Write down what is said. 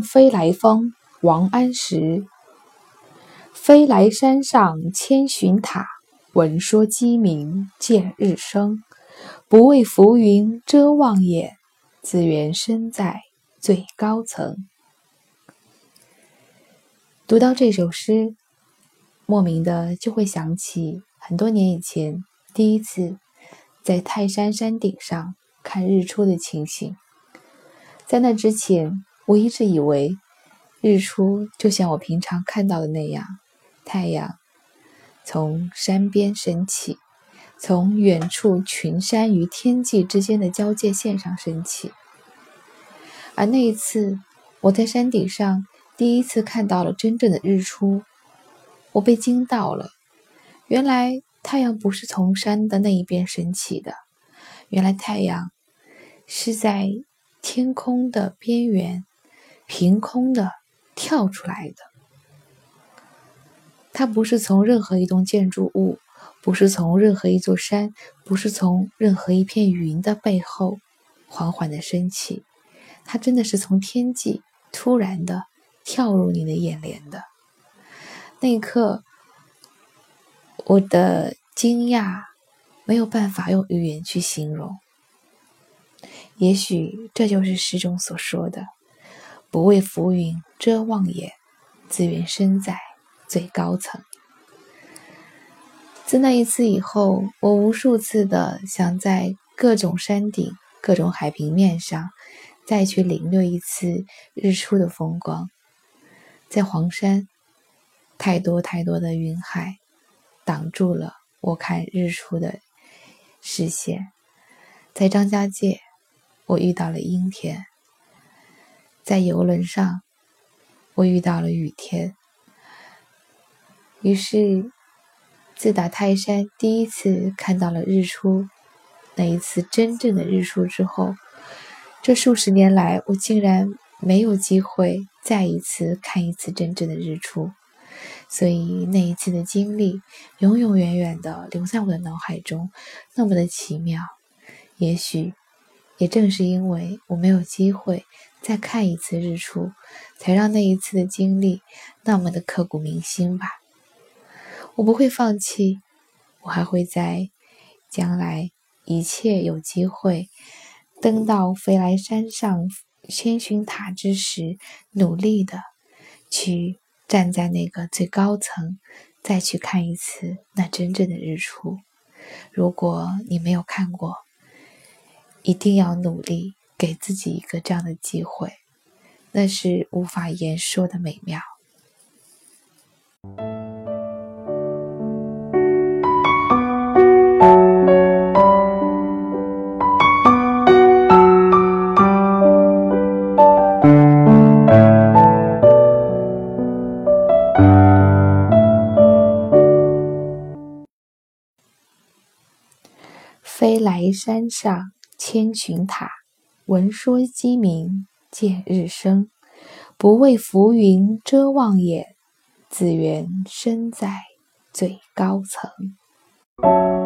飞来峰，王安石。飞来山上千寻塔，闻说鸡鸣见日升。不畏浮云遮望眼，自缘身在最高层。读到这首诗，莫名的就会想起很多年以前第一次在泰山山顶上看日出的情形。在那之前，我一直以为日出就像我平常看到的那样，太阳从山边升起，从远处群山与天际之间的交界线上升起。而那一次，我在山顶上第一次看到了真正的日出，我被惊到了。原来太阳不是从山的那一边升起的，原来太阳是在。天空的边缘，凭空的跳出来的。它不是从任何一栋建筑物，不是从任何一座山，不是从任何一片云的背后缓缓的升起。它真的是从天际突然的跳入你的眼帘的。那一刻，我的惊讶没有办法用语言去形容。也许这就是诗中所说的“不为浮云遮望眼，自愿身在最高层”。自那一次以后，我无数次的想在各种山顶、各种海平面上再去领略一次日出的风光。在黄山，太多太多的云海挡住了我看日出的视线。在张家界。我遇到了阴天，在游轮上，我遇到了雨天。于是，自打泰山第一次看到了日出，那一次真正的日出之后，这数十年来，我竟然没有机会再一次看一次真正的日出。所以，那一次的经历，永永远远的留在我的脑海中，那么的奇妙。也许。也正是因为我没有机会再看一次日出，才让那一次的经历那么的刻骨铭心吧。我不会放弃，我还会在将来一切有机会登到飞来山上千寻塔之时，努力的去站在那个最高层，再去看一次那真正的日出。如果你没有看过，一定要努力，给自己一个这样的机会，那是无法言说的美妙。飞来山上。千寻塔，闻说鸡鸣见日升。不畏浮云遮望眼，自缘身在最高层。